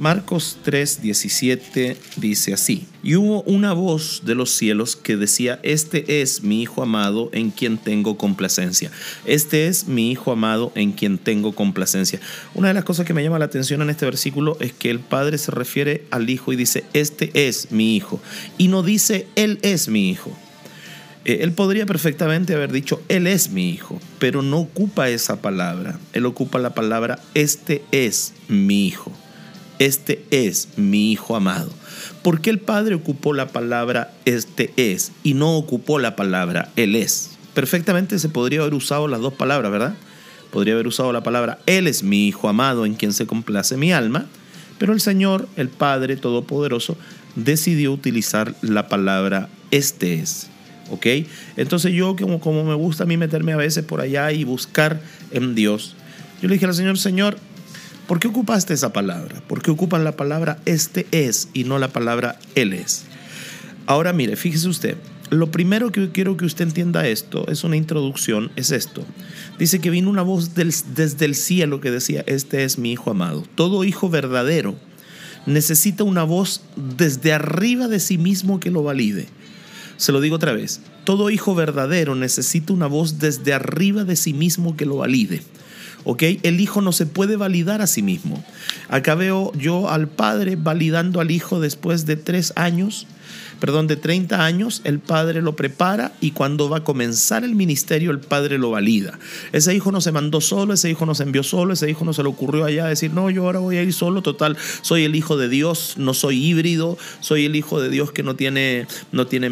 Marcos 3:17 dice así, y hubo una voz de los cielos que decía, este es mi Hijo amado en quien tengo complacencia, este es mi Hijo amado en quien tengo complacencia. Una de las cosas que me llama la atención en este versículo es que el Padre se refiere al Hijo y dice, este es mi Hijo, y no dice, Él es mi Hijo. Eh, él podría perfectamente haber dicho, Él es mi hijo, pero no ocupa esa palabra. Él ocupa la palabra, este es mi hijo. Este es mi Hijo amado. ¿Por qué el Padre ocupó la palabra este es y no ocupó la palabra Él es? Perfectamente se podría haber usado las dos palabras, ¿verdad? Podría haber usado la palabra Él es mi Hijo amado en quien se complace mi alma, pero el Señor, el Padre Todopoderoso, decidió utilizar la palabra este es. ¿Ok? Entonces yo, como, como me gusta a mí meterme a veces por allá y buscar en Dios, yo le dije al Señor, Señor, ¿Por qué ocupaste esa palabra? ¿Por qué ocupan la palabra este es y no la palabra él es? Ahora mire, fíjese usted, lo primero que quiero que usted entienda esto, es una introducción, es esto. Dice que vino una voz desde el cielo que decía, este es mi hijo amado. Todo hijo verdadero necesita una voz desde arriba de sí mismo que lo valide. Se lo digo otra vez, todo hijo verdadero necesita una voz desde arriba de sí mismo que lo valide. ¿Ok? El hijo no se puede validar a sí mismo. Acá veo yo al padre validando al hijo después de tres años perdón, de 30 años, el padre lo prepara y cuando va a comenzar el ministerio, el padre lo valida. Ese hijo no se mandó solo, ese hijo no se envió solo, ese hijo no se le ocurrió allá decir, no, yo ahora voy a ir solo, total, soy el hijo de Dios, no soy híbrido, soy el hijo de Dios que no tiene, no tiene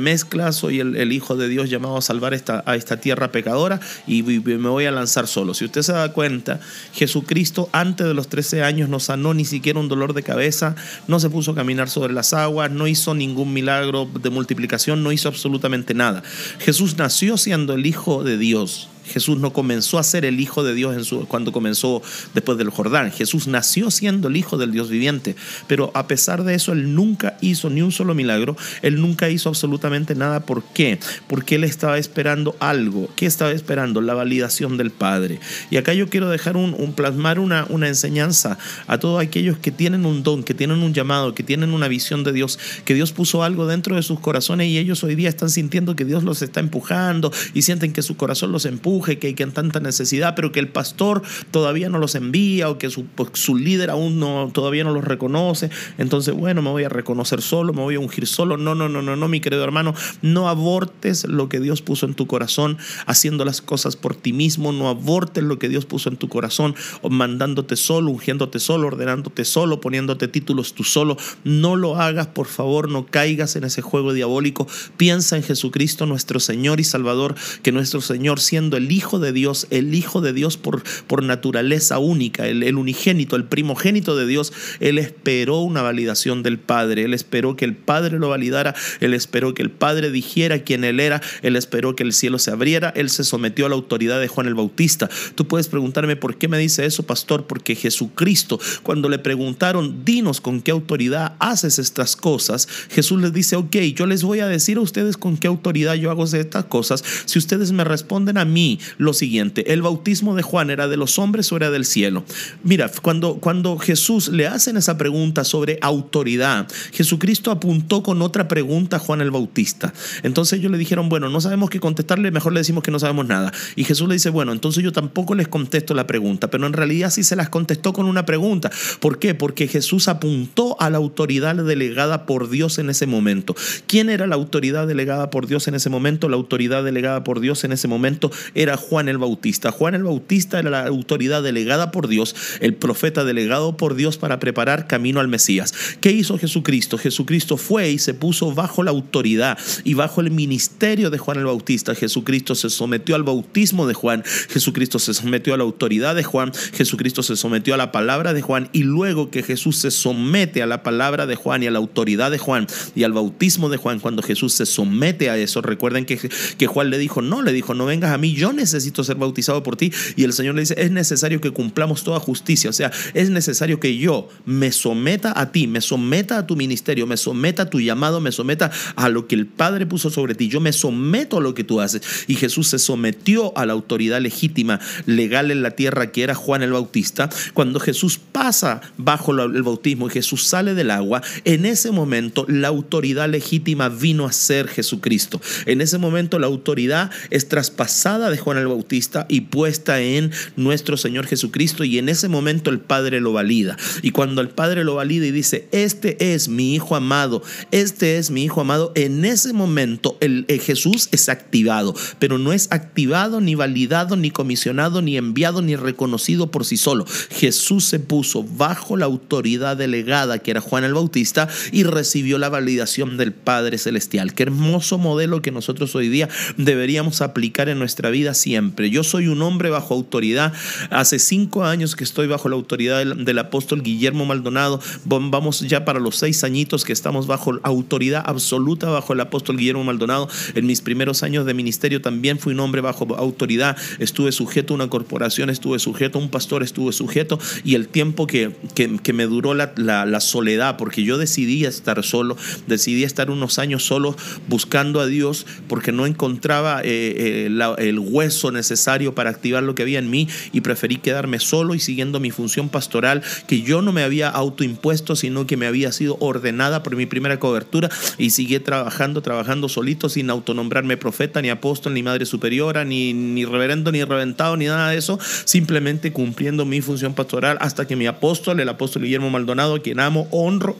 soy el, hijo de Dios llamado a salvar esta, a esta tierra pecadora y, me voy a lanzar solo. Si usted se da cuenta, Jesucristo antes de los 13 años no sanó ni siquiera un dolor de cabeza, no se puso a caminar sobre las aguas, no hizo ningún milagro de multiplicación no hizo absolutamente nada. Jesús nació siendo el Hijo de Dios. Jesús no comenzó a ser el Hijo de Dios cuando comenzó después del Jordán. Jesús nació siendo el Hijo del Dios viviente, pero a pesar de eso, Él nunca hizo ni un solo milagro, Él nunca hizo absolutamente nada. ¿Por qué? Porque Él estaba esperando algo. ¿Qué estaba esperando? La validación del Padre. Y acá yo quiero dejar un, plasmar una, una enseñanza a todos aquellos que tienen un don, que tienen un llamado, que tienen una visión de Dios, que Dios puso algo dentro de sus corazones y ellos hoy día están sintiendo que Dios los está empujando y sienten que su corazón los empuja que hay que tanta necesidad, pero que el pastor todavía no los envía o que su, pues, su líder aún no, todavía no los reconoce. Entonces, bueno, me voy a reconocer solo, me voy a ungir solo. No, no, no, no, no, mi querido hermano, no abortes lo que Dios puso en tu corazón haciendo las cosas por ti mismo, no abortes lo que Dios puso en tu corazón mandándote solo, ungiéndote solo, ordenándote solo, poniéndote títulos tú solo. No lo hagas, por favor, no caigas en ese juego diabólico. Piensa en Jesucristo, nuestro Señor y Salvador, que nuestro Señor siendo el Hijo de Dios, el Hijo de Dios por, por naturaleza única, el, el unigénito, el primogénito de Dios, Él esperó una validación del Padre, Él esperó que el Padre lo validara, Él esperó que el Padre dijera quién Él era, Él esperó que el cielo se abriera, Él se sometió a la autoridad de Juan el Bautista. Tú puedes preguntarme, ¿por qué me dice eso, pastor? Porque Jesucristo, cuando le preguntaron, dinos con qué autoridad haces estas cosas, Jesús les dice, ok, yo les voy a decir a ustedes con qué autoridad yo hago estas cosas, si ustedes me responden a mí lo siguiente, ¿el bautismo de Juan era de los hombres o era del cielo? Mira, cuando, cuando Jesús le hacen esa pregunta sobre autoridad, Jesucristo apuntó con otra pregunta a Juan el Bautista. Entonces ellos le dijeron, bueno, no sabemos qué contestarle, mejor le decimos que no sabemos nada. Y Jesús le dice, bueno, entonces yo tampoco les contesto la pregunta, pero en realidad sí se las contestó con una pregunta. ¿Por qué? Porque Jesús apuntó a la autoridad delegada por Dios en ese momento. ¿Quién era la autoridad delegada por Dios en ese momento? La autoridad delegada por Dios en ese momento era Juan el Bautista. Juan el Bautista era la autoridad delegada por Dios, el profeta delegado por Dios para preparar camino al Mesías. ¿Qué hizo Jesucristo? Jesucristo fue y se puso bajo la autoridad y bajo el ministerio de Juan el Bautista. Jesucristo se sometió al bautismo de Juan, Jesucristo se sometió a la autoridad de Juan, Jesucristo se sometió a la palabra de Juan y luego que Jesús se somete a la palabra de Juan y a la autoridad de Juan y al bautismo de Juan, cuando Jesús se somete a eso, recuerden que, que Juan le dijo, no, le dijo, no vengas a mí, yo necesito ser bautizado por ti. Y el Señor le dice, es necesario que cumplamos toda justicia. O sea, es necesario que yo me someta a ti, me someta a tu ministerio, me someta a tu llamado, me someta a lo que el Padre puso sobre ti. Yo me someto a lo que tú haces. Y Jesús se sometió a la autoridad legítima, legal en la tierra que era Juan el Bautista. Cuando Jesús pasa bajo el bautismo y Jesús sale del agua, en ese momento la autoridad legítima vino a ser Jesucristo. En ese momento la autoridad es traspasada de Juan el Bautista y puesta en nuestro Señor Jesucristo y en ese momento el Padre lo valida. Y cuando el Padre lo valida y dice, este es mi Hijo amado, este es mi Hijo amado, en ese momento el, el Jesús es activado, pero no es activado ni validado ni comisionado ni enviado ni reconocido por sí solo. Jesús se puso bajo la autoridad delegada que era Juan el Bautista y recibió la validación del Padre Celestial. Qué hermoso modelo que nosotros hoy día deberíamos aplicar en nuestra vida siempre. Yo soy un hombre bajo autoridad. Hace cinco años que estoy bajo la autoridad del, apóstol Guillermo Maldonado. Vamos ya para los seis añitos que estamos bajo autoridad absoluta bajo el apóstol Guillermo Maldonado. En mis primeros años de ministerio también fui un hombre bajo autoridad. Estuve sujeto a una corporación, estuve sujeto a un pastor, estuve sujeto y el tiempo que, que, me duró la, soledad, porque yo decidí estar solo, decidí estar unos años solo buscando a Dios porque no encontraba eh, eh, el necesario para activar lo que había en mí y preferí quedarme solo y siguiendo mi función pastoral que yo no me había autoimpuesto, sino que me había sido ordenada por mi primera cobertura y seguí trabajando, trabajando solito sin autonombrarme profeta, ni apóstol, ni madre superiora, ni, ni reverendo, ni reventado, ni nada de eso, simplemente cumpliendo mi función pastoral hasta que mi apóstol, el apóstol Guillermo Maldonado, a quien amo, honro,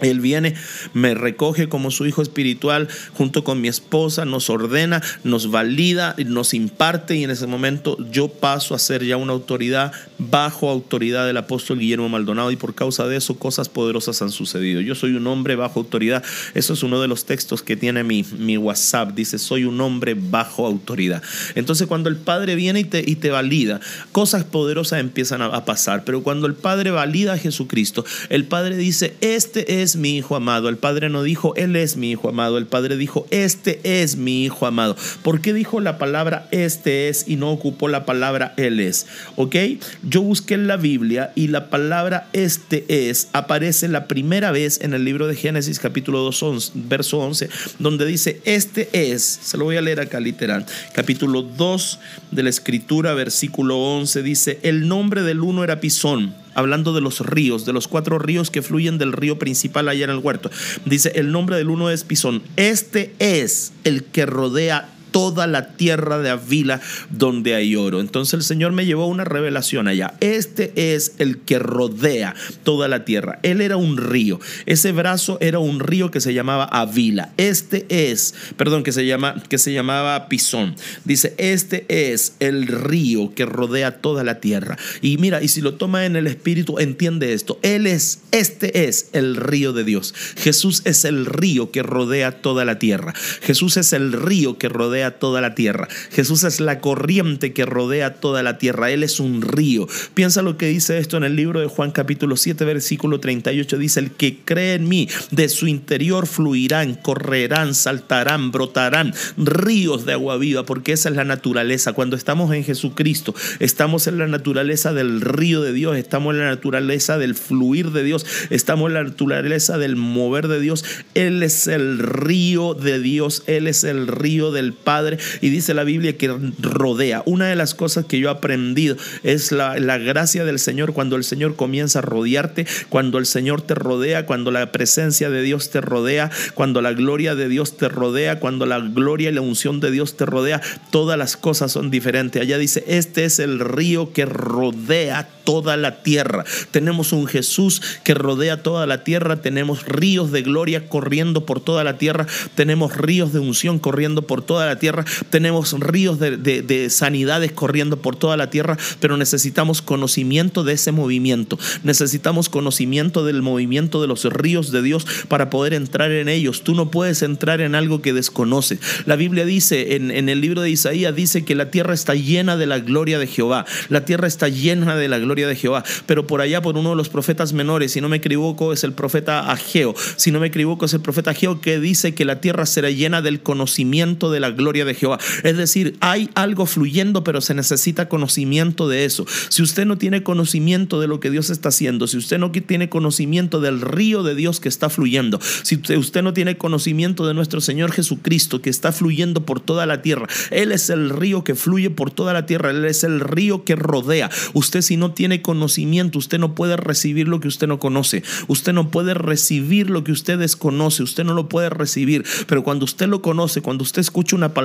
él viene, me recoge como su hijo espiritual junto con mi esposa, nos ordena, nos valida, nos imparte y en ese momento yo paso a ser ya una autoridad bajo autoridad del apóstol Guillermo Maldonado y por causa de eso cosas poderosas han sucedido. Yo soy un hombre bajo autoridad. Eso es uno de los textos que tiene mi, mi WhatsApp. Dice, soy un hombre bajo autoridad. Entonces cuando el Padre viene y te, y te valida, cosas poderosas empiezan a, a pasar. Pero cuando el Padre valida a Jesucristo, el Padre dice, este es mi hijo amado. El Padre no dijo, Él es mi hijo amado. El Padre dijo, este es mi hijo amado. ¿Por qué dijo la palabra este es y no ocupó la palabra Él es? ¿Ok? Yo busqué en la Biblia y la palabra este es aparece la primera vez en el libro de Génesis capítulo 2, verso 11, donde dice, este es, se lo voy a leer acá literal, capítulo 2 de la escritura, versículo 11, dice, el nombre del uno era Pisón hablando de los ríos, de los cuatro ríos que fluyen del río principal allá en el huerto. Dice, el nombre del uno es Pisón. Este es el que rodea toda la tierra de Avila donde hay oro. Entonces el Señor me llevó una revelación allá. Este es el que rodea toda la tierra. Él era un río. Ese brazo era un río que se llamaba Avila. Este es, perdón, que se llama que se llamaba Pisón. Dice, "Este es el río que rodea toda la tierra." Y mira, y si lo toma en el espíritu, entiende esto. Él es este es el río de Dios. Jesús es el río que rodea toda la tierra. Jesús es el río que rodea toda la tierra. Jesús es la corriente que rodea toda la tierra. Él es un río. Piensa lo que dice esto en el libro de Juan capítulo 7 versículo 38. Dice, el que cree en mí, de su interior fluirán, correrán, saltarán, brotarán ríos de agua viva, porque esa es la naturaleza. Cuando estamos en Jesucristo, estamos en la naturaleza del río de Dios, estamos en la naturaleza del fluir de Dios, estamos en la naturaleza del mover de Dios. Él es el río de Dios, Él es el río del Padre Y dice la Biblia que rodea. Una de las cosas que yo he aprendido es la, la gracia del Señor cuando el Señor comienza a rodearte, cuando el Señor te rodea, cuando la presencia de Dios te rodea, cuando la gloria de Dios te rodea, cuando la gloria y la unción de Dios te rodea, todas las cosas son diferentes. Allá dice, este es el río que rodea toda la tierra. Tenemos un Jesús que rodea toda la tierra, tenemos ríos de gloria corriendo por toda la tierra, tenemos ríos de unción corriendo por toda la tierra, tenemos ríos de, sanidades corriendo por toda la tierra, pero necesitamos conocimiento de ese movimiento, necesitamos conocimiento del movimiento de los ríos de Dios para poder entrar en ellos. Tú no puedes entrar en algo que desconoces. La Biblia dice en, en el libro de Isaías, dice que la tierra está llena de la gloria de Jehová, la tierra está llena de la gloria de Jehová. Pero por allá, por uno de los profetas menores, si no me equivoco, es el profeta Ageo. Si no me equivoco, es el profeta Ageo que dice que la tierra será llena del conocimiento de la gloria de Jehová. Es decir, hay algo fluyendo, pero se necesita conocimiento de eso. Si usted no tiene conocimiento de lo que Dios está haciendo, si usted no tiene conocimiento del río de Dios que está fluyendo, si usted no tiene conocimiento de nuestro Señor Jesucristo que está fluyendo por toda la tierra, Él es el río que fluye por toda la tierra, Él es el río que rodea. Usted si no tiene conocimiento, usted no puede recibir lo que usted no conoce, usted no puede recibir lo que usted desconoce, usted no lo puede recibir, pero cuando usted lo conoce, cuando usted escucha una palabra,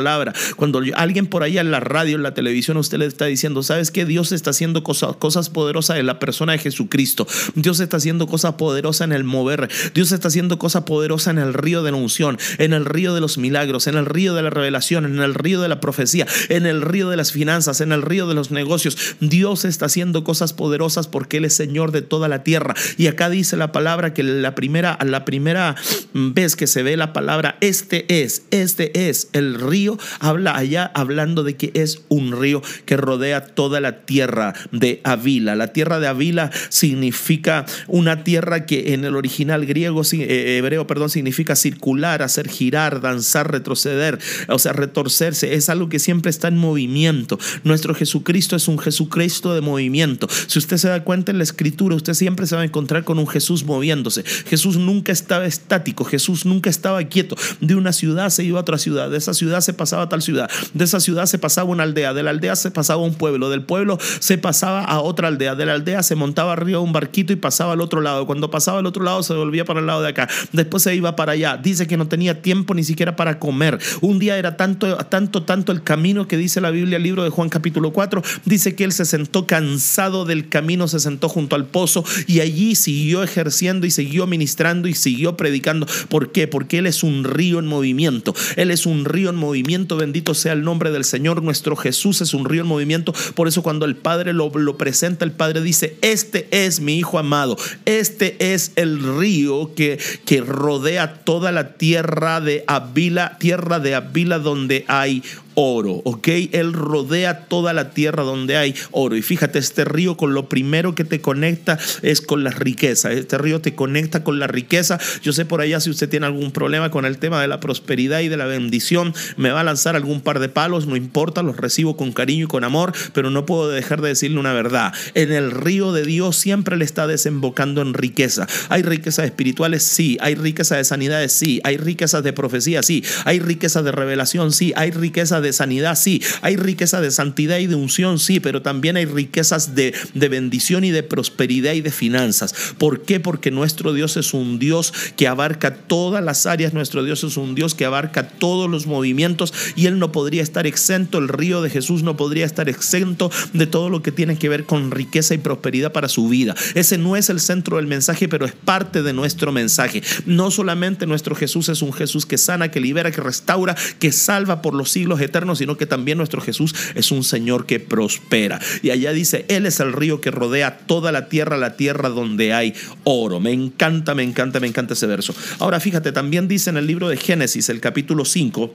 cuando alguien por allá en la radio, en la televisión, usted le está diciendo, ¿sabes qué? Dios está haciendo cosas, cosas poderosas en la persona de Jesucristo. Dios está haciendo cosas poderosas en el mover. Dios está haciendo cosas poderosas en el río de la unción, en el río de los milagros, en el río de la revelación, en el río de la profecía, en el río de las finanzas, en el río de los negocios. Dios está haciendo cosas poderosas porque Él es Señor de toda la tierra. Y acá dice la palabra que la primera, la primera vez que se ve la palabra, este es, este es el río, habla allá hablando de que es un río que rodea toda la tierra de Avila. La tierra de Avila significa una tierra que en el original griego, eh, hebreo, perdón, significa circular, hacer girar, danzar, retroceder, o sea, retorcerse. Es algo que siempre está en movimiento. Nuestro Jesucristo es un Jesucristo de movimiento. Si usted se da cuenta en la escritura, usted siempre se va a encontrar con un Jesús moviéndose. Jesús nunca estaba estático, Jesús nunca estaba quieto. De una ciudad se iba a otra ciudad, de esa ciudad se pasaba a tal ciudad, de esa ciudad se pasaba a una aldea, de la aldea se pasaba a un pueblo, del pueblo se pasaba a otra aldea, de la aldea se montaba arriba un barquito y pasaba al otro lado. Cuando pasaba al otro lado se volvía para el lado de acá. Después se iba para allá. Dice que no tenía tiempo ni siquiera para comer. Un día era tanto, tanto, tanto el camino que dice la Biblia, el libro de Juan capítulo 4, dice que él se sentó cansado del camino, se sentó junto al pozo y allí siguió ejerciendo y siguió ministrando y siguió predicando. ¿Por qué? Porque él es un río en movimiento. Él es un río en movimiento. Bendito sea el nombre del Señor. Nuestro Jesús es un río en movimiento. Por eso cuando el Padre lo, lo presenta, el Padre dice, este es mi Hijo amado. Este es el río que, que rodea toda la tierra de Avila, tierra de Avila donde hay oro, ¿ok? Él rodea toda la tierra donde hay oro. Y fíjate, este río con lo primero que te conecta es con la riqueza. Este río te conecta con la riqueza. Yo sé por allá si usted tiene algún problema con el tema de la prosperidad y de la bendición, me va a lanzar algún par de palos, no importa, los recibo con cariño y con amor, pero no puedo dejar de decirle una verdad. En el río de Dios siempre le está desembocando en riqueza. Hay riquezas espirituales, sí. Hay riqueza de sanidades, sí. Hay riquezas de profecía, sí. Hay riqueza de revelación, sí. Hay riqueza de de sanidad, sí. Hay riqueza de santidad y de unción, sí, pero también hay riquezas de, de bendición y de prosperidad y de finanzas. ¿Por qué? Porque nuestro Dios es un Dios que abarca todas las áreas, nuestro Dios es un Dios que abarca todos los movimientos y Él no podría estar exento, el río de Jesús no podría estar exento de todo lo que tiene que ver con riqueza y prosperidad para su vida. Ese no es el centro del mensaje, pero es parte de nuestro mensaje. No solamente nuestro Jesús es un Jesús que sana, que libera, que restaura, que salva por los siglos eternos, sino que también nuestro Jesús es un Señor que prospera. Y allá dice, Él es el río que rodea toda la tierra, la tierra donde hay oro. Me encanta, me encanta, me encanta ese verso. Ahora fíjate, también dice en el libro de Génesis, el capítulo 5,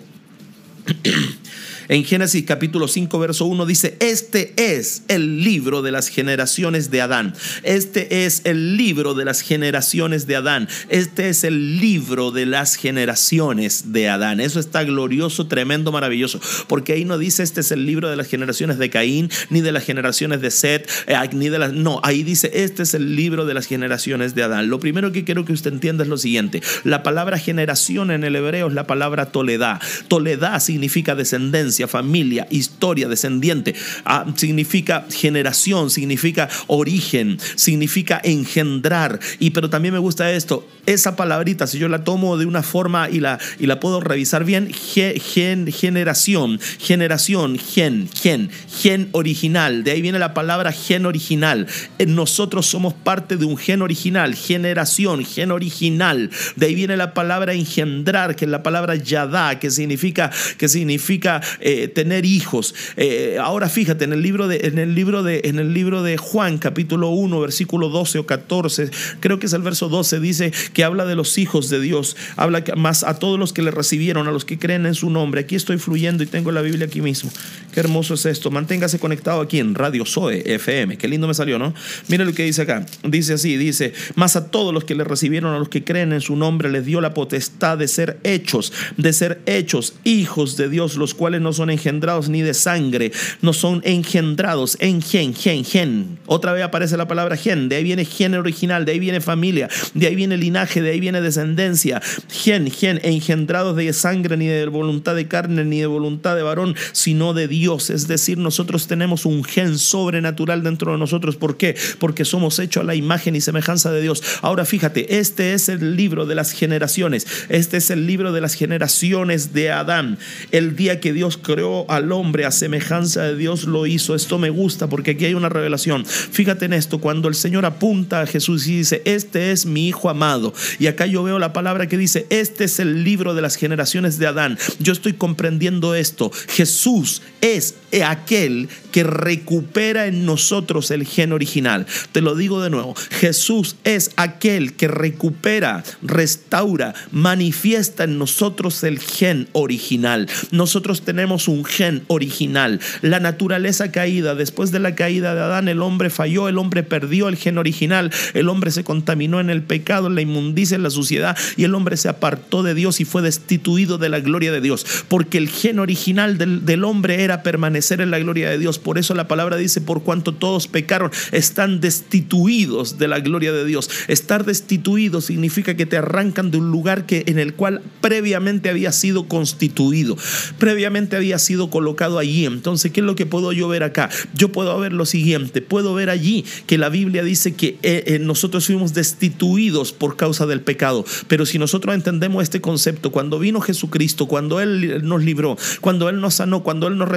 En Génesis capítulo 5, verso 1 dice, este es el libro de las generaciones de Adán. Este es el libro de las generaciones de Adán. Este es el libro de las generaciones de Adán. Eso está glorioso, tremendo, maravilloso. Porque ahí no dice, este es el libro de las generaciones de Caín, ni de las generaciones de Set, eh, ni de las... No, ahí dice, este es el libro de las generaciones de Adán. Lo primero que quiero que usted entienda es lo siguiente. La palabra generación en el hebreo es la palabra toledad. Toledad significa descendencia familia, historia, descendiente. Ah, significa generación, significa origen, significa engendrar. Y pero también me gusta esto, esa palabrita, si yo la tomo de una forma y la, y la puedo revisar bien, gen, generación, generación, gen, gen, gen original. De ahí viene la palabra gen original. Eh, nosotros somos parte de un gen original, generación, gen original. De ahí viene la palabra engendrar, que es la palabra yadá, que significa, que significa eh, tener hijos. Eh, ahora fíjate, en el, libro de, en, el libro de, en el libro de Juan, capítulo 1, versículo 12 o 14, creo que es el verso 12, dice que habla de los hijos de Dios, habla más a todos los que le recibieron, a los que creen en su nombre. Aquí estoy fluyendo y tengo la Biblia aquí mismo. Qué hermoso es esto. Manténgase conectado aquí en Radio Zoe FM. Qué lindo me salió, ¿no? Mire lo que dice acá. Dice así, dice, más a todos los que le recibieron, a los que creen en su nombre, les dio la potestad de ser hechos, de ser hechos hijos de Dios, los cuales no son engendrados ni de sangre, no son engendrados en gen, gen, gen. Otra vez aparece la palabra gen, de ahí viene gen original, de ahí viene familia, de ahí viene linaje, de ahí viene descendencia. Gen, gen, engendrados de sangre, ni de voluntad de carne, ni de voluntad de varón, sino de Dios. Es decir, nosotros tenemos un gen sobrenatural dentro de nosotros. ¿Por qué? Porque somos hechos a la imagen y semejanza de Dios. Ahora fíjate, este es el libro de las generaciones. Este es el libro de las generaciones de Adán. El día que Dios creó al hombre a semejanza de Dios lo hizo. Esto me gusta porque aquí hay una revelación. Fíjate en esto, cuando el Señor apunta a Jesús y dice, este es mi Hijo amado. Y acá yo veo la palabra que dice, este es el libro de las generaciones de Adán. Yo estoy comprendiendo esto. Jesús es aquel que recupera en nosotros el gen original. Te lo digo de nuevo, Jesús es aquel que recupera, restaura, manifiesta en nosotros el gen original. Nosotros tenemos un gen original. La naturaleza caída, después de la caída de Adán, el hombre falló, el hombre perdió el gen original, el hombre se contaminó en el pecado, en la inmundicia, en la suciedad, y el hombre se apartó de Dios y fue destituido de la gloria de Dios, porque el gen original del, del hombre era permanecer en la gloria de Dios. Por eso la palabra dice, por cuanto todos pecaron, están destituidos de la gloria de Dios. Estar destituido significa que te arrancan de un lugar que, en el cual previamente había sido constituido, previamente había sido colocado allí. Entonces, ¿qué es lo que puedo yo ver acá? Yo puedo ver lo siguiente, puedo ver allí que la Biblia dice que eh, eh, nosotros fuimos destituidos por causa del pecado, pero si nosotros entendemos este concepto, cuando vino Jesucristo, cuando Él nos libró, cuando Él nos sanó, cuando Él nos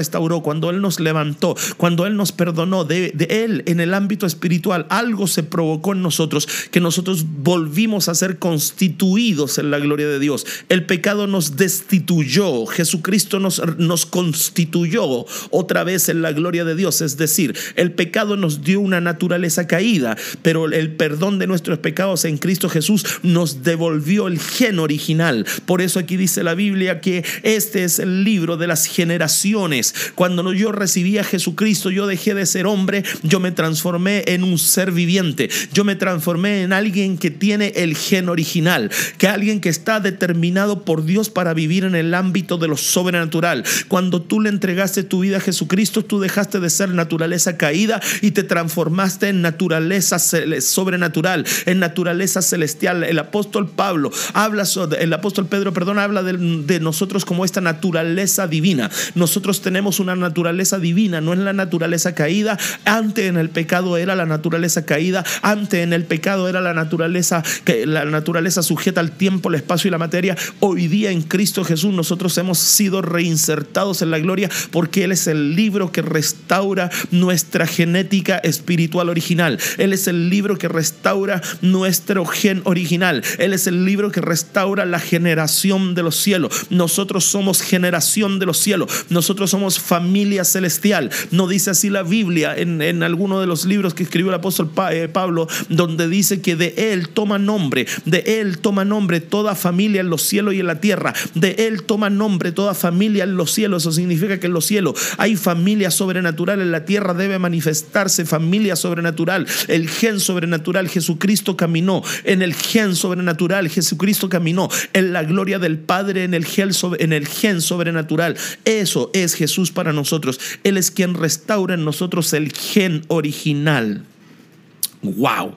cuando Él nos levantó, cuando Él nos perdonó, de, de Él en el ámbito espiritual, algo se provocó en nosotros, que nosotros volvimos a ser constituidos en la gloria de Dios. El pecado nos destituyó, Jesucristo nos, nos constituyó otra vez en la gloria de Dios. Es decir, el pecado nos dio una naturaleza caída, pero el perdón de nuestros pecados en Cristo Jesús nos devolvió el gen original. Por eso aquí dice la Biblia que este es el libro de las generaciones. Cuando yo recibí a Jesucristo, yo dejé de ser hombre, yo me transformé en un ser viviente. Yo me transformé en alguien que tiene el gen original, que alguien que está determinado por Dios para vivir en el ámbito de lo sobrenatural. Cuando tú le entregaste tu vida a Jesucristo, tú dejaste de ser naturaleza caída y te transformaste en naturaleza sobrenatural, en naturaleza celestial. El apóstol Pablo habla, el apóstol Pedro, perdón, habla de, de nosotros como esta naturaleza divina. Nosotros tenemos una naturaleza divina, no es la naturaleza caída. Antes en el pecado era la naturaleza caída, antes en el pecado era la naturaleza la naturaleza sujeta al tiempo, el espacio y la materia. Hoy día en Cristo Jesús nosotros hemos sido reinsertados en la gloria porque él es el libro que restaura nuestra genética espiritual original. Él es el libro que restaura nuestro gen original. Él es el libro que restaura la generación de los cielos. Nosotros somos generación de los cielos. Nosotros somos familia celestial. No dice así la Biblia en, en alguno de los libros que escribió el apóstol eh, Pablo, donde dice que de él toma nombre, de él toma nombre toda familia en los cielos y en la tierra. De él toma nombre toda familia en los cielos. Eso significa que en los cielos hay familia sobrenatural. En la tierra debe manifestarse familia sobrenatural. El gen sobrenatural. Jesucristo caminó en el gen sobrenatural. Jesucristo caminó en la gloria del Padre en el gen, en el gen sobrenatural. Eso es Jesús para nosotros. Él es quien restaura en nosotros el gen original. ¡Wow!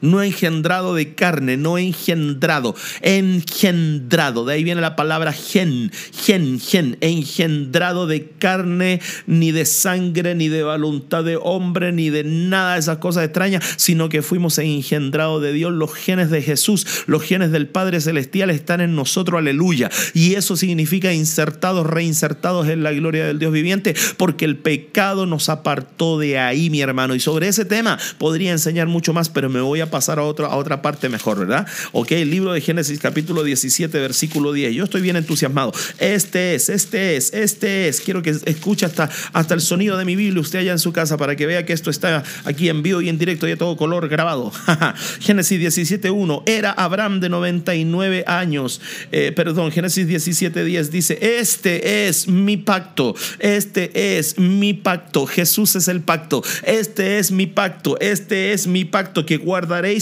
No engendrado de carne, no engendrado, engendrado. De ahí viene la palabra gen, gen, gen, engendrado de carne, ni de sangre, ni de voluntad de hombre, ni de nada de esas cosas extrañas, sino que fuimos engendrados de Dios. Los genes de Jesús, los genes del Padre Celestial están en nosotros, aleluya. Y eso significa insertados, reinsertados en la gloria del Dios viviente, porque el pecado nos apartó de ahí, mi hermano. Y sobre ese tema podría enseñar mucho más, pero me voy a pasar a otra, a otra parte mejor, ¿verdad? Ok, el libro de Génesis capítulo 17, versículo 10. Yo estoy bien entusiasmado. Este es, este es, este es. Quiero que escuche hasta, hasta el sonido de mi Biblia usted allá en su casa para que vea que esto está aquí en vivo y en directo y a todo color grabado. Génesis 17, 1. Era Abraham de 99 años. Eh, perdón, Génesis 17, 10 dice, este es mi pacto. Este es mi pacto. Jesús es el pacto. Este es mi pacto. Este es mi pacto que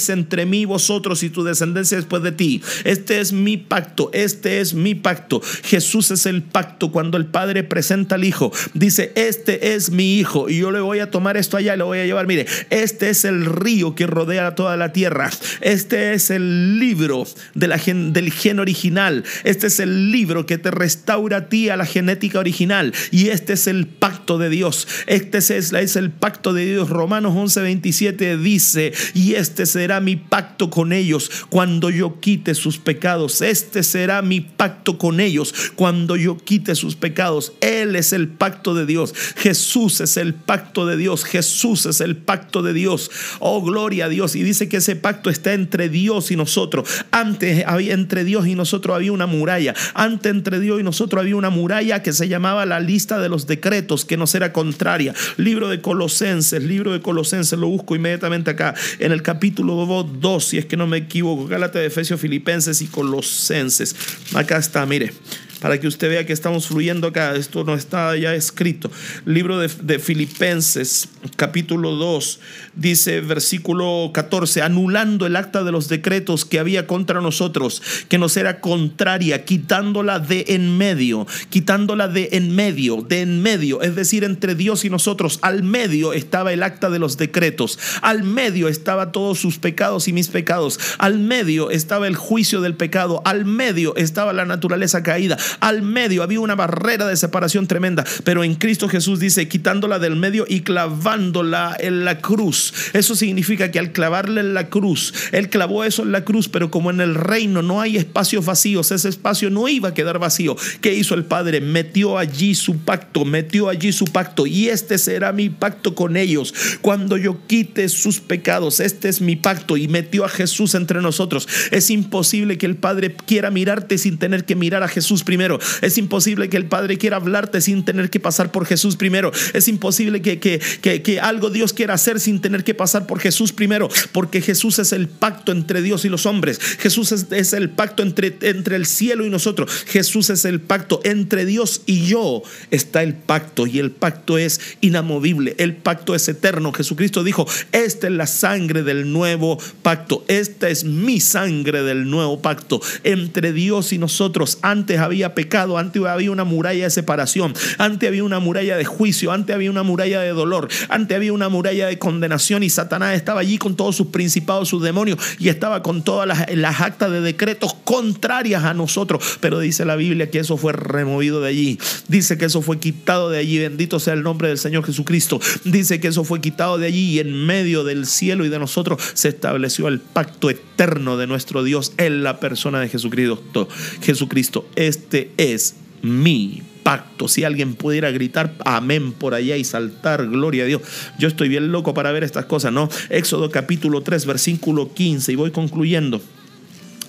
entre mí, vosotros y tu descendencia después de ti. Este es mi pacto. Este es mi pacto. Jesús es el pacto. Cuando el Padre presenta al Hijo, dice, este es mi Hijo. Y yo le voy a tomar esto allá y lo voy a llevar. Mire, este es el río que rodea toda la tierra. Este es el libro de la del gen original. Este es el libro que te restaura a ti a la genética original. Y este es el pacto de Dios. Este es, es el pacto de Dios. Romanos 11, 27 dice, y este será mi pacto con ellos cuando yo quite sus pecados. Este será mi pacto con ellos cuando yo quite sus pecados. Él es el pacto de Dios. Jesús es el pacto de Dios. Jesús es el pacto de Dios. Oh, gloria a Dios. Y dice que ese pacto está entre Dios y nosotros. Antes había entre Dios y nosotros había una muralla. Antes entre Dios y nosotros había una muralla que se llamaba la lista de los decretos, que nos era contraria. Libro de Colosenses, libro de Colosenses, lo busco inmediatamente acá, en el capítulo 2, si es que no me equivoco, Gálate de Efesios, Filipenses y Colosenses. Acá está, mire para que usted vea que estamos fluyendo acá. Esto no está ya escrito. Libro de, Filipenses, capítulo 2, dice versículo 14, anulando el acta de los decretos que había contra nosotros, que nos era contraria, quitándola de en medio, quitándola de en medio, de en medio, es decir, entre Dios y nosotros. Al medio estaba el acta de los decretos, al medio estaba todos sus pecados y mis pecados, al medio estaba el juicio del pecado, al medio estaba la naturaleza caída, al medio había una barrera de separación tremenda, pero en Cristo Jesús dice, quitándola del medio y clavándola en la cruz. Eso significa que al clavarle en la cruz, Él clavó eso en la cruz, pero como en el reino no hay espacios vacíos, ese espacio no iba a quedar vacío. ¿Qué hizo el Padre? Metió allí su pacto, metió allí su pacto y este será mi pacto con ellos. Cuando yo quite sus pecados, este es mi pacto y metió a Jesús entre nosotros. Es imposible que el Padre quiera mirarte sin tener que mirar a Jesús primero Es imposible que el Padre quiera hablarte sin tener que pasar por Jesús primero. Es imposible que, que, que, algo Dios quiera hacer sin tener que pasar por Jesús primero, porque Jesús es el pacto entre Dios y los hombres. Jesús es, el pacto entre, entre el cielo y nosotros. Jesús es el pacto entre Dios y yo. Está el pacto y el pacto es inamovible. El pacto es eterno. Jesucristo dijo, esta es la sangre del nuevo pacto. Esta es mi sangre del nuevo pacto entre Dios y nosotros. Antes había pecado, antes había una muralla de separación, antes había una muralla de juicio, antes había una muralla de dolor, antes había una muralla de condenación y Satanás estaba allí con todos sus principados, sus demonios y estaba con todas las, actas de decretos contrarias a nosotros. Pero dice la Biblia que eso fue removido de allí. Dice que eso fue quitado de allí. Bendito sea el nombre del Señor Jesucristo. Dice que eso fue quitado de allí y en medio del cielo y de nosotros se estableció el pacto eterno de nuestro Dios en la persona de Jesucristo. Jesucristo, este este es mi pacto. Si alguien pudiera gritar amén por allá y saltar, gloria a Dios. Yo estoy bien loco para ver estas cosas, ¿no? Éxodo capítulo 3, versículo 15, y voy concluyendo.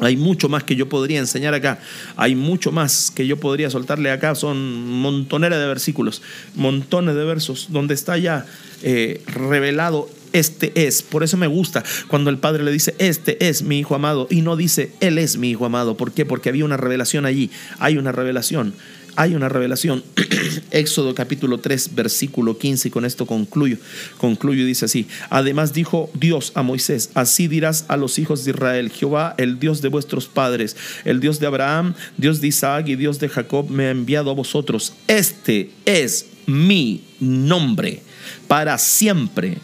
Hay mucho más que yo podría enseñar acá. Hay mucho más que yo podría soltarle acá. Son montoneras de versículos, montones de versos, donde está ya eh, revelado este es. Por eso me gusta cuando el padre le dice, este es mi hijo amado, y no dice, él es mi hijo amado. ¿Por qué? Porque había una revelación allí. Hay una revelación. Hay una revelación. Éxodo capítulo 3, versículo 15, y con esto concluyo. Concluyo y dice así. Además dijo Dios a Moisés, así dirás a los hijos de Israel, Jehová, el Dios de vuestros padres, el Dios de Abraham, Dios de Isaac y Dios de Jacob, me ha enviado a vosotros. Este es mi nombre para siempre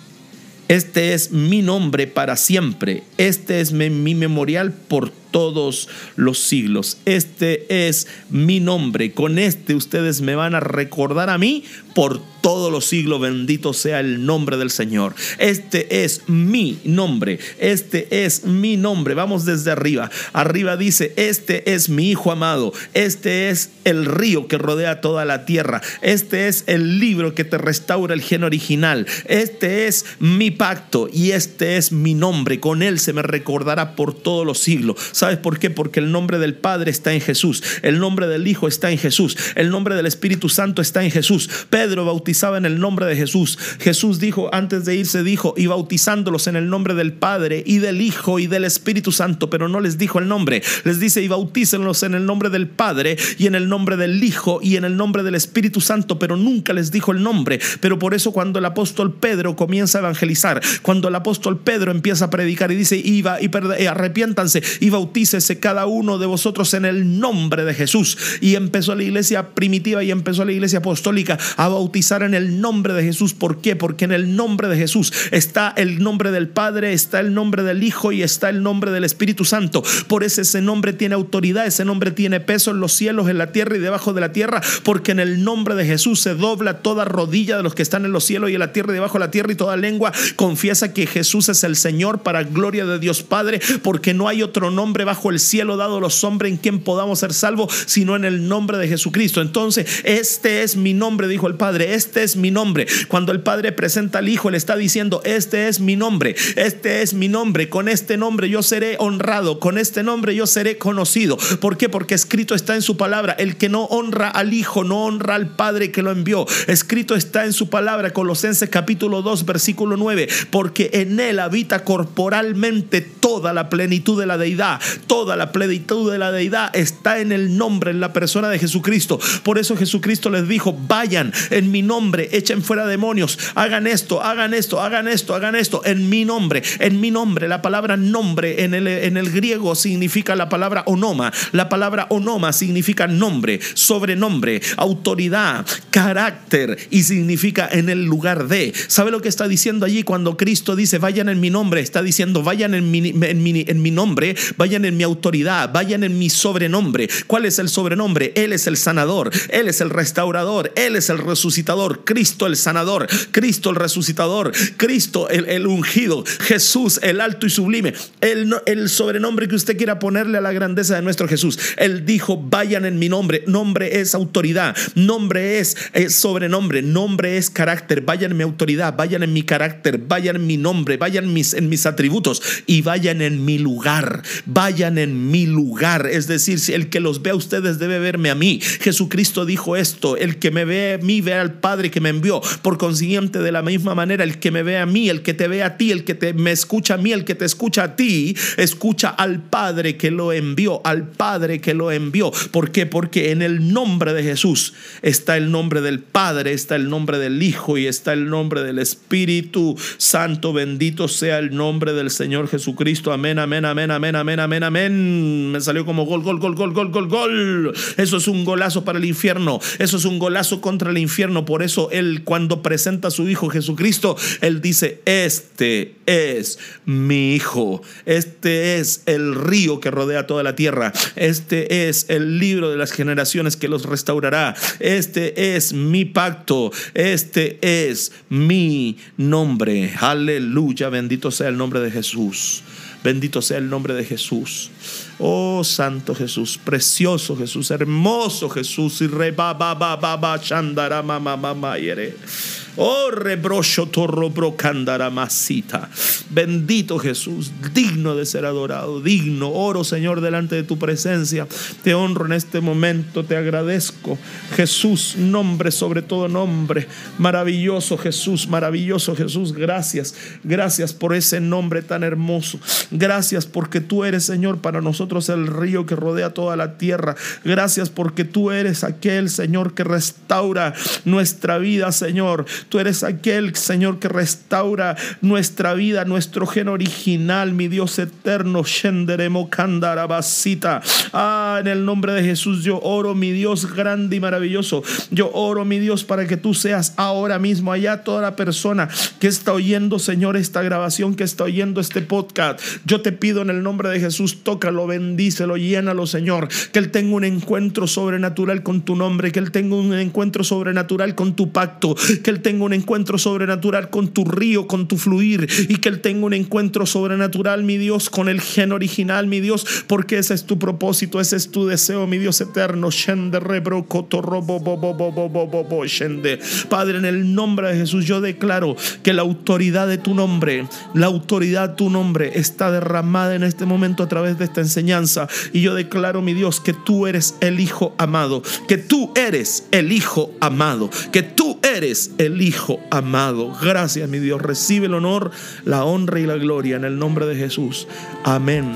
este es mi nombre para siempre. Este es mi, memorial por todos los siglos. Este es mi nombre. Con este ustedes me van a recordar a mí por todos los siglos. Bendito sea el nombre del Señor. Este es mi nombre. Este es mi nombre. Vamos desde arriba. Arriba dice, este es mi Hijo amado. Este es el río que rodea toda la tierra. Este es el libro que te restaura el gen original. Este es mi pacto y este es mi nombre. Con él se me recordará por todos los siglos. ¿Sabes por qué? Porque el nombre del Padre está en Jesús. El nombre del Hijo está en Jesús. El nombre del Espíritu Santo está en Jesús. Pedro bautizaba en el nombre de Jesús. Jesús dijo, antes de irse, dijo, y bautizándolos en el nombre del Padre y del Hijo y del Espíritu Santo, pero no les dijo el nombre. Les dice, y bautícenlos en el nombre del Padre y en el nombre del Hijo y en el nombre del Espíritu Santo, pero nunca les dijo el nombre. Pero por eso cuando el apóstol Pedro comienza a evangelizar, cuando el apóstol Pedro empieza a predicar y dice, iba y eh, arrepiéntanse y bautícese cada uno de vosotros en el nombre de Jesús. Y empezó la iglesia primitiva y empezó la iglesia apostólica a bautizar en el nombre de Jesús. ¿Por qué? Porque en el nombre de Jesús está el nombre del Padre, está el nombre del Hijo y está el nombre del Espíritu Santo. Por eso ese nombre tiene autoridad, ese nombre tiene peso en los cielos, en la tierra y debajo de la tierra, porque en el nombre de Jesús se dobla toda rodilla de los que están en los cielos y en la tierra y debajo de la tierra y toda lengua confiesa que Jesús es el Señor para gloria de Dios Padre, porque no hay otro nombre bajo el cielo dado los hombres en quien podamos ser salvos, sino en el nombre de Jesucristo. Entonces, este es mi nombre, dijo el Padre, este es mi nombre. Cuando el Padre presenta al Hijo, le está diciendo, este es mi nombre, este es mi nombre, con este nombre yo seré honrado, con este nombre yo seré conocido. ¿Por qué? Porque escrito está en su palabra, el que no honra al Hijo, no honra al Padre que lo envió. Escrito está en su palabra, Colosenses capítulo 2, versículo 9, porque en él habita corporalmente toda la plenitud de la deidad, toda la plenitud de la deidad está en el nombre, en la persona de Jesucristo. Por eso Jesucristo les dijo, vayan en mi nombre, echen fuera demonios, hagan esto, hagan esto, hagan esto, hagan esto, en mi nombre, en mi nombre. La palabra nombre en el, en el griego significa la palabra onoma. La palabra onoma significa nombre, sobrenombre, autoridad, carácter y significa en el lugar de. ¿Sabe lo que está diciendo allí cuando Cristo dice vayan en mi nombre? Está diciendo vayan en mi, en mi, en mi nombre, vayan en mi autoridad, vayan en mi sobrenombre. ¿Cuál es el sobrenombre? Él es el sanador, Él es el restaurador, Él es el resucitador, Cristo el sanador, Cristo el resucitador, Cristo el, el ungido, Jesús el alto y sublime, el, el sobrenombre que usted quiera ponerle a la grandeza de nuestro Jesús. Él dijo vayan en mi nombre. Nombre es autoridad, nombre es, sobrenombre, nombre es carácter. Vayan en mi autoridad, vayan en mi carácter, vayan en mi nombre, vayan mis, en mis atributos y vayan en mi lugar. Vayan en mi lugar. Es decir, si el que los ve a ustedes debe verme a mí. Jesucristo dijo esto: el que me ve a mí ve al Padre que me envió. Por consiguiente, de la misma manera, el que me ve a mí, el que te ve a ti, el que te, me escucha a mí, el que te escucha a ti, escucha al Padre que lo envió, al Padre que lo envió. ¿Por qué? Porque en el nombre de Jesús está el nombre del Padre, está el nombre del Hijo y está el nombre del Espíritu Santo. Bendito sea el nombre del Señor Jesucristo. Amén, amén, amén, amén, amén, amén, amén. Me salió como gol, gol, gol, gol, gol, gol, gol. Eso es un golazo para el infierno. Eso es un golazo contra el infierno. Por eso Él cuando presenta a su Hijo Jesucristo, Él dice, este es mi Hijo. Este es el río que rodea toda la tierra. Este es el libro de las generaciones que los restaurará. Este es mi pacto. Este es mi nombre. Aleluya. Bendito sea el nombre de Jesús. Bendito sea el nombre de Jesús. Oh Santo Jesús, precioso Jesús, hermoso Jesús. Y re ba ba ba ba ba Oh, rebrocho torro masita. Bendito Jesús, digno de ser adorado, digno. Oro, Señor, delante de tu presencia. Te honro en este momento, te agradezco. Jesús, nombre sobre todo nombre. Maravilloso Jesús, maravilloso Jesús. Gracias, gracias por ese nombre tan hermoso. Gracias porque tú eres, Señor, para nosotros el río que rodea toda la tierra. Gracias porque tú eres aquel, Señor, que restaura nuestra vida, Señor. Tú eres aquel, Señor, que restaura nuestra vida, nuestro gen original, mi Dios eterno. Shenderemo Kandarabasita. Ah, en el nombre de Jesús yo oro, mi Dios grande y maravilloso. Yo oro, mi Dios, para que tú seas ahora mismo allá toda la persona que está oyendo, Señor, esta grabación, que está oyendo este podcast. Yo te pido en el nombre de Jesús, tócalo, bendícelo, llénalo, Señor. Que Él tenga un encuentro sobrenatural con tu nombre, que Él tenga un encuentro sobrenatural con tu pacto, que Él tenga un encuentro sobrenatural con tu río, con tu fluir, y que Él tenga un encuentro sobrenatural, mi Dios, con el gen original, mi Dios, porque ese es tu propósito, ese es tu deseo, mi Dios eterno. Padre, en el nombre de Jesús, yo declaro que la autoridad de tu nombre, la autoridad de tu nombre está derramada en este momento a través de esta enseñanza. Y yo declaro, mi Dios, que tú eres el Hijo amado, que tú eres el Hijo amado, que tú eres el Hijo amado. Gracias, mi Dios. Recibe el honor, la honra y la gloria en el nombre de Jesús. Amén.